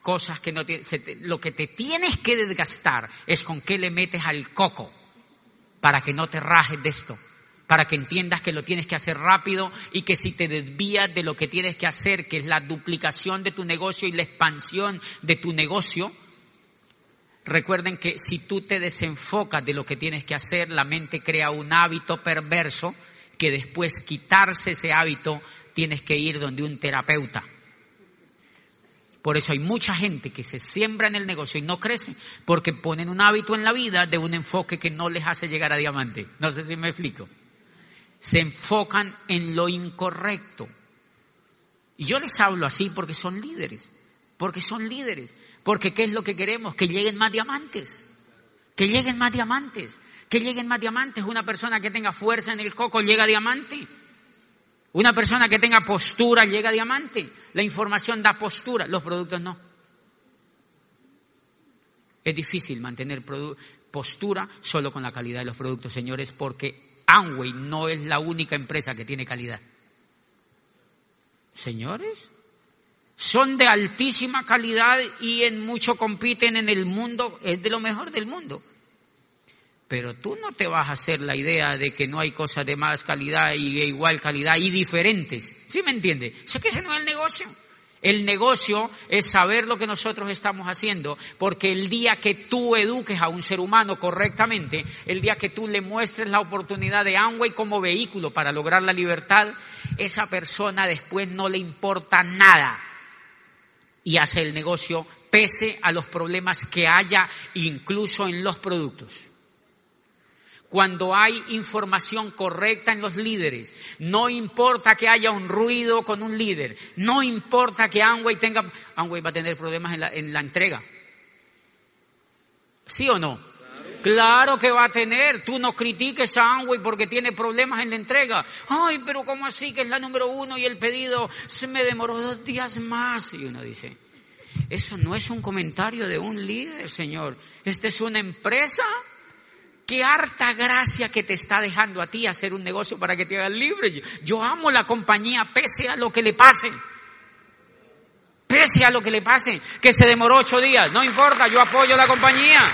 cosas que no lo que te tienes que desgastar es con qué le metes al coco para que no te rajes de esto, para que entiendas que lo tienes que hacer rápido y que si te desvías de lo que tienes que hacer, que es la duplicación de tu negocio y la expansión de tu negocio, recuerden que si tú te desenfocas de lo que tienes que hacer, la mente crea un hábito perverso que después quitarse ese hábito tienes que ir donde un terapeuta por eso hay mucha gente que se siembra en el negocio y no crece porque ponen un hábito en la vida de un enfoque que no les hace llegar a diamante. No sé si me explico. Se enfocan en lo incorrecto. Y yo les hablo así porque son líderes, porque son líderes, porque ¿qué es lo que queremos? Que lleguen más diamantes, que lleguen más diamantes, que lleguen más diamantes. Una persona que tenga fuerza en el coco llega a diamante. Una persona que tenga postura llega a diamante. La información da postura, los productos no. Es difícil mantener postura solo con la calidad de los productos, señores, porque Amway no es la única empresa que tiene calidad. Señores, son de altísima calidad y en mucho compiten en el mundo, es de lo mejor del mundo. Pero tú no te vas a hacer la idea de que no hay cosas de más calidad y de igual calidad y diferentes. ¿Sí me entiende? Eso que ese no es el negocio. El negocio es saber lo que nosotros estamos haciendo, porque el día que tú eduques a un ser humano correctamente, el día que tú le muestres la oportunidad de Amway como vehículo para lograr la libertad, esa persona después no le importa nada y hace el negocio pese a los problemas que haya incluso en los productos cuando hay información correcta en los líderes. No importa que haya un ruido con un líder. No importa que Amway tenga... Amway va a tener problemas en la, en la entrega. ¿Sí o no? Claro que va a tener. Tú no critiques a Amway porque tiene problemas en la entrega. Ay, pero ¿cómo así que es la número uno y el pedido se me demoró dos días más? Y uno dice, eso no es un comentario de un líder, señor. Esta es una empresa Qué harta gracia que te está dejando a ti hacer un negocio para que te hagas libre. Yo, amo la compañía pese a lo que le pase. Pese a lo que le pase, que se demoró ocho días. No importa, yo apoyo la compañía.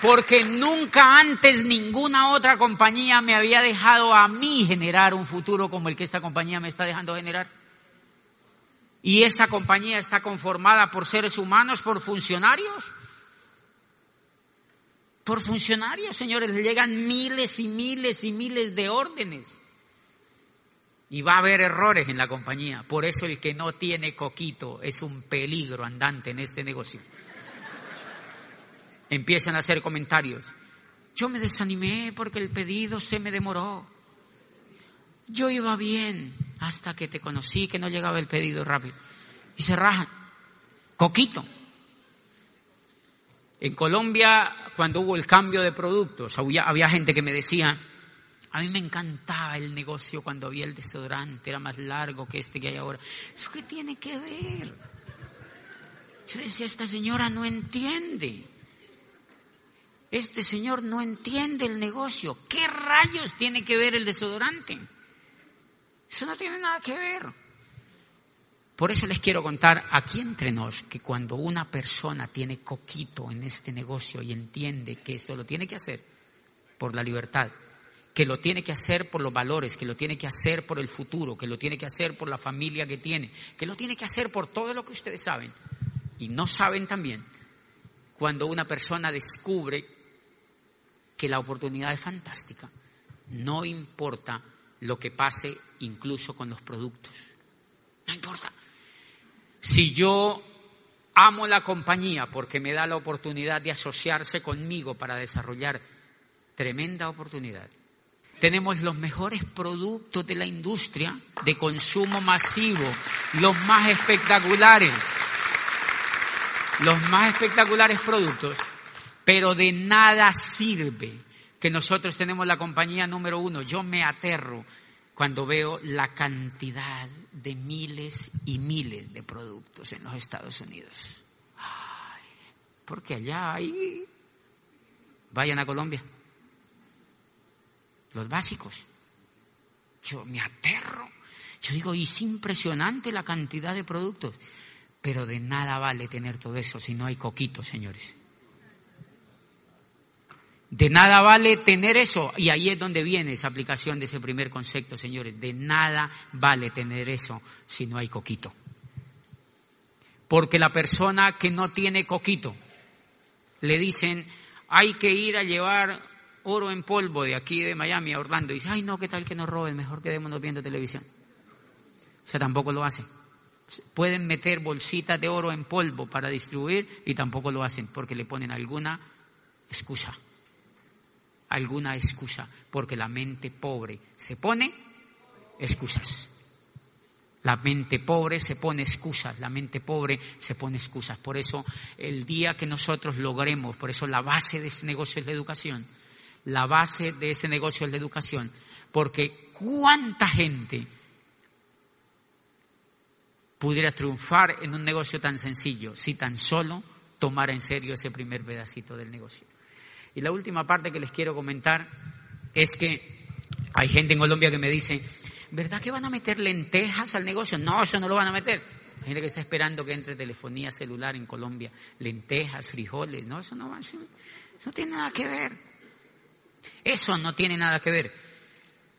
Porque nunca antes ninguna otra compañía me había dejado a mí generar un futuro como el que esta compañía me está dejando generar. Y esa compañía está conformada por seres humanos, por funcionarios. Por funcionarios, señores, llegan miles y miles y miles de órdenes. Y va a haber errores en la compañía. Por eso el que no tiene coquito es un peligro andante en este negocio. Empiezan a hacer comentarios. Yo me desanimé porque el pedido se me demoró. Yo iba bien hasta que te conocí que no llegaba el pedido rápido. Y se rajan. Coquito. En Colombia, cuando hubo el cambio de productos, había, gente que me decía, a mí me encantaba el negocio cuando había el desodorante, era más largo que este que hay ahora. ¿Eso qué tiene que ver? Yo decía, esta señora no entiende. Este señor no entiende el negocio. ¿Qué rayos tiene que ver el desodorante? Eso no tiene nada que ver. Por eso les quiero contar aquí entre nos que cuando una persona tiene coquito en este negocio y entiende que esto lo tiene que hacer por la libertad, que lo tiene que hacer por los valores, que lo tiene que hacer por el futuro, que lo tiene que hacer por la familia que tiene, que lo tiene que hacer por todo lo que ustedes saben y no saben también, cuando una persona descubre que la oportunidad es fantástica, no importa lo que pase incluso con los productos. No importa. Si yo amo la compañía porque me da la oportunidad de asociarse conmigo para desarrollar tremenda oportunidad. Tenemos los mejores productos de la industria de consumo masivo, los más espectaculares. los más espectaculares productos, pero de nada sirve que nosotros tenemos la compañía número uno. Yo me aterro cuando veo la cantidad de miles y miles de productos en los Estados Unidos. porque allá hay... Vayan a Colombia. Los básicos. Yo me aterro. Yo digo, y es impresionante la cantidad de productos. Pero de nada vale tener todo eso si no hay coquitos, señores. De nada vale tener eso. Y ahí es donde viene esa aplicación de ese primer concepto, señores. De nada vale tener eso si no hay coquito. Porque la persona que no tiene coquito, le dicen, hay que ir a llevar oro en polvo de aquí de Miami a Orlando. Y dice, ay no, ¿qué tal que nos roben? Mejor quedémonos viendo televisión. O sea, tampoco lo hacen. Pueden meter bolsitas de oro en polvo para distribuir y tampoco lo hacen porque le ponen alguna excusa alguna excusa, porque la mente pobre se pone excusas. La mente pobre se pone excusas, la mente pobre se pone excusas. Por eso el día que nosotros logremos, por eso la base de ese negocio es la educación, la base de ese negocio es la educación, porque cuánta gente pudiera triunfar en un negocio tan sencillo si tan solo tomara en serio ese primer pedacito del negocio. Y la última parte que les quiero comentar es que hay gente en Colombia que me dice, ¿verdad que van a meter lentejas al negocio? No, eso no lo van a meter. Hay gente que está esperando que entre telefonía celular en Colombia, lentejas, frijoles, no, eso no va, eso no tiene nada que ver. Eso no tiene nada que ver.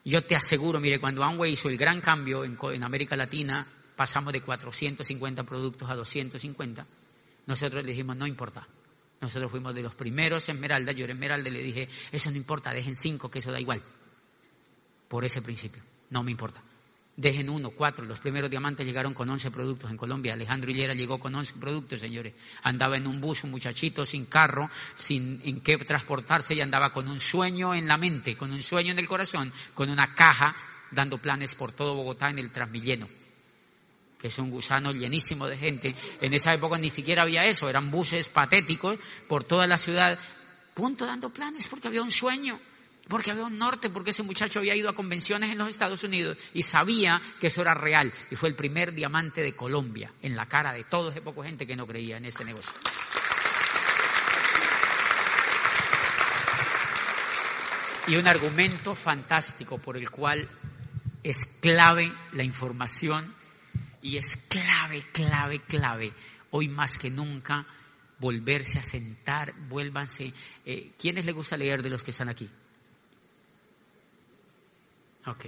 Yo te aseguro, mire, cuando Amway hizo el gran cambio en, en América Latina, pasamos de 450 productos a 250, nosotros le dijimos, no importa, nosotros fuimos de los primeros Esmeralda, yo era Esmeralda y le dije, eso no importa, dejen cinco, que eso da igual. Por ese principio, no me importa. Dejen uno, cuatro. Los primeros diamantes llegaron con once productos en Colombia. Alejandro Hillera llegó con once productos, señores. Andaba en un bus, un muchachito sin carro, sin en qué transportarse y andaba con un sueño en la mente, con un sueño en el corazón, con una caja dando planes por todo Bogotá en el Transmilleno que es un gusano llenísimo de gente. En esa época ni siquiera había eso, eran buses patéticos por toda la ciudad, punto dando planes porque había un sueño, porque había un norte, porque ese muchacho había ido a convenciones en los Estados Unidos y sabía que eso era real y fue el primer diamante de Colombia en la cara de toda esa poca gente que no creía en ese negocio. Y un argumento fantástico por el cual es clave la información y es clave, clave, clave, hoy más que nunca, volverse a sentar, vuélvanse. Eh, ¿Quiénes les gusta leer de los que están aquí? Ok.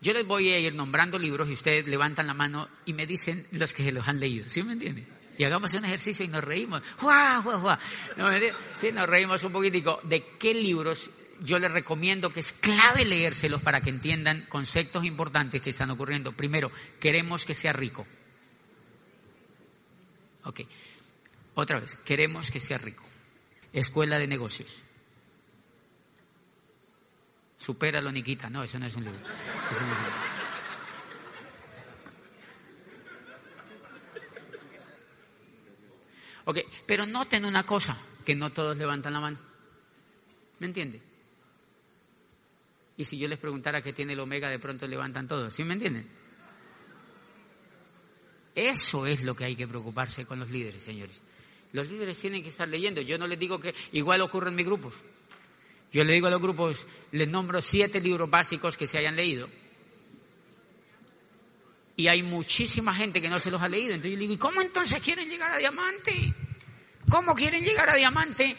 Yo les voy a ir nombrando libros y ustedes levantan la mano y me dicen los que se los han leído. ¿Sí me entienden? Y hagamos un ejercicio y nos reímos. ¡Jua, jua, jua! ¿No me sí, nos reímos un poquitico. ¿De qué libros yo les recomiendo que es clave leérselos para que entiendan conceptos importantes que están ocurriendo. Primero, queremos que sea rico. Ok. Otra vez, queremos que sea rico. Escuela de negocios. Supéralo, Niquita. No, eso no es un libro. Eso no es un libro. Ok, pero noten una cosa, que no todos levantan la mano. ¿Me entiende? Y si yo les preguntara qué tiene el omega, de pronto levantan todos. ¿Sí me entienden? Eso es lo que hay que preocuparse con los líderes, señores. Los líderes tienen que estar leyendo. Yo no les digo que igual ocurre en mis grupos. Yo les digo a los grupos, les nombro siete libros básicos que se hayan leído. Y hay muchísima gente que no se los ha leído. Entonces yo les digo, ¿y cómo entonces quieren llegar a diamante? ¿Cómo quieren llegar a diamante?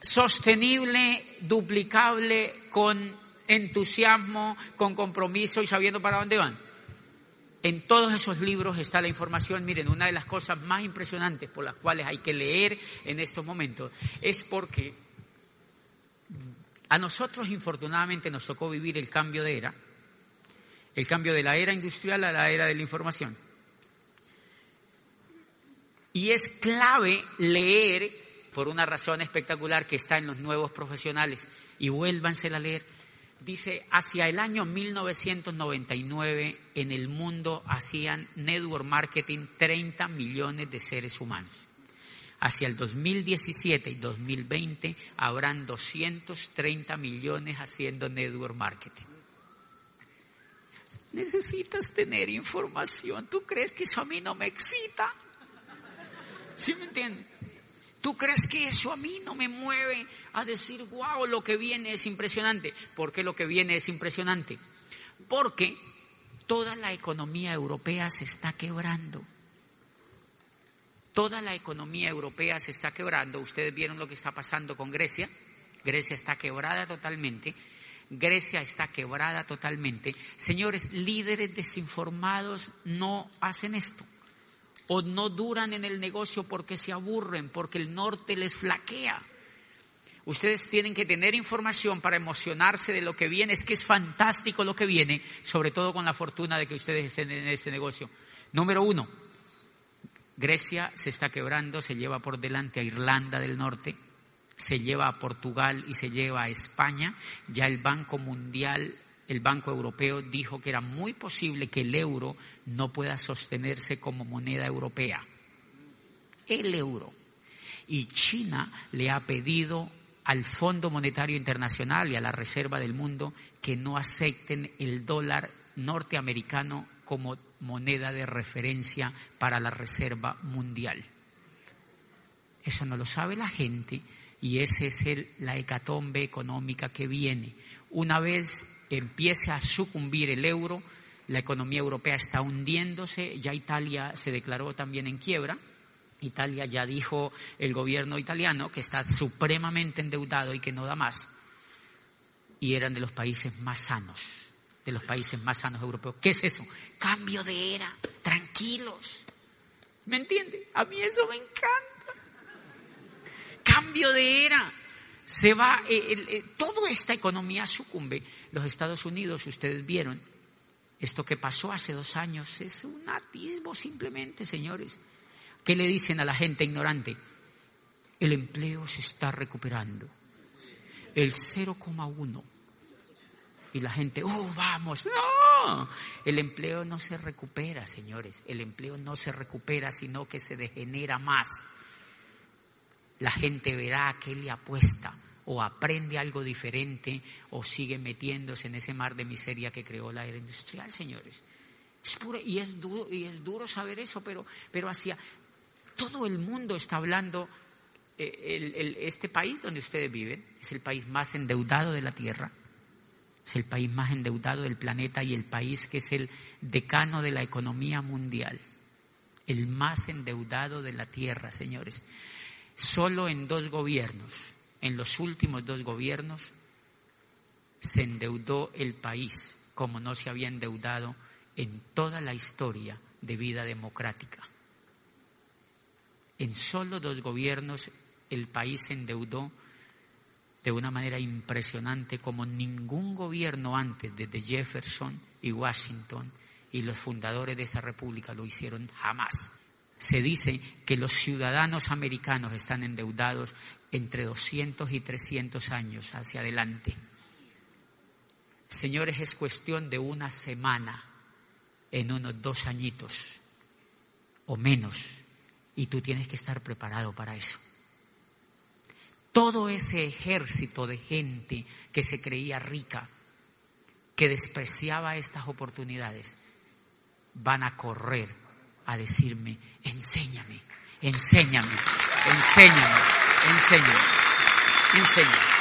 Sostenible, duplicable, con entusiasmo, con compromiso y sabiendo para dónde van. En todos esos libros está la información. Miren, una de las cosas más impresionantes por las cuales hay que leer en estos momentos es porque a nosotros infortunadamente nos tocó vivir el cambio de era, el cambio de la era industrial a la era de la información. Y es clave leer por una razón espectacular que está en los nuevos profesionales y vuélvanse a leer Dice, hacia el año 1999 en el mundo hacían network marketing 30 millones de seres humanos. Hacia el 2017 y 2020 habrán 230 millones haciendo network marketing. Necesitas tener información. ¿Tú crees que eso a mí no me excita? ¿Sí me entiendes? ¿Tú crees que eso a mí no me mueve a decir, wow, lo que viene es impresionante? ¿Por qué lo que viene es impresionante? Porque toda la economía europea se está quebrando. Toda la economía europea se está quebrando. Ustedes vieron lo que está pasando con Grecia. Grecia está quebrada totalmente. Grecia está quebrada totalmente. Señores, líderes desinformados no hacen esto o no duran en el negocio porque se aburren, porque el norte les flaquea. Ustedes tienen que tener información para emocionarse de lo que viene. Es que es fantástico lo que viene, sobre todo con la fortuna de que ustedes estén en este negocio. Número uno, Grecia se está quebrando, se lleva por delante a Irlanda del Norte, se lleva a Portugal y se lleva a España. Ya el Banco Mundial el Banco Europeo dijo que era muy posible que el euro no pueda sostenerse como moneda europea. El euro. Y China le ha pedido al Fondo Monetario Internacional y a la Reserva del Mundo que no acepten el dólar norteamericano como moneda de referencia para la Reserva Mundial. Eso no lo sabe la gente y esa es la hecatombe económica que viene. Una vez empiece a sucumbir el euro, la economía europea está hundiéndose, ya Italia se declaró también en quiebra. Italia ya dijo el gobierno italiano que está supremamente endeudado y que no da más. Y eran de los países más sanos, de los países más sanos europeos. ¿Qué es eso? Cambio de era, tranquilos. ¿Me entiende? A mí eso me encanta. Cambio de era se va, eh, eh, toda esta economía sucumbe. Los Estados Unidos, ustedes vieron, esto que pasó hace dos años es un atisbo simplemente, señores. ¿Qué le dicen a la gente ignorante? El empleo se está recuperando. El 0,1. Y la gente, oh, vamos, no. El empleo no se recupera, señores. El empleo no se recupera, sino que se degenera más la gente verá a qué le apuesta o aprende algo diferente o sigue metiéndose en ese mar de miseria que creó la era industrial, señores. Es y, es duro, y es duro saber eso, pero, pero hacia todo el mundo está hablando, eh, este país donde ustedes viven es el país más endeudado de la Tierra, es el país más endeudado del planeta y el país que es el decano de la economía mundial, el más endeudado de la Tierra, señores. Solo en dos gobiernos, en los últimos dos gobiernos, se endeudó el país como no se había endeudado en toda la historia de vida democrática. En solo dos gobiernos el país se endeudó de una manera impresionante como ningún gobierno antes, desde Jefferson y Washington y los fundadores de esa república lo hicieron jamás se dice que los ciudadanos americanos están endeudados entre 200 y 300 años hacia adelante. Señores, es cuestión de una semana, en unos dos añitos o menos, y tú tienes que estar preparado para eso. Todo ese ejército de gente que se creía rica, que despreciaba estas oportunidades, van a correr a decirme, enséñame, enséñame, enséñame, enséñame, enséñame.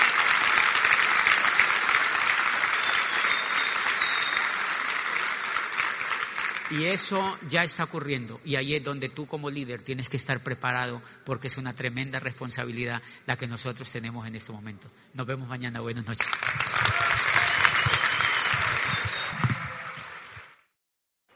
Y eso ya está ocurriendo. Y ahí es donde tú como líder tienes que estar preparado porque es una tremenda responsabilidad la que nosotros tenemos en este momento. Nos vemos mañana. Buenas noches.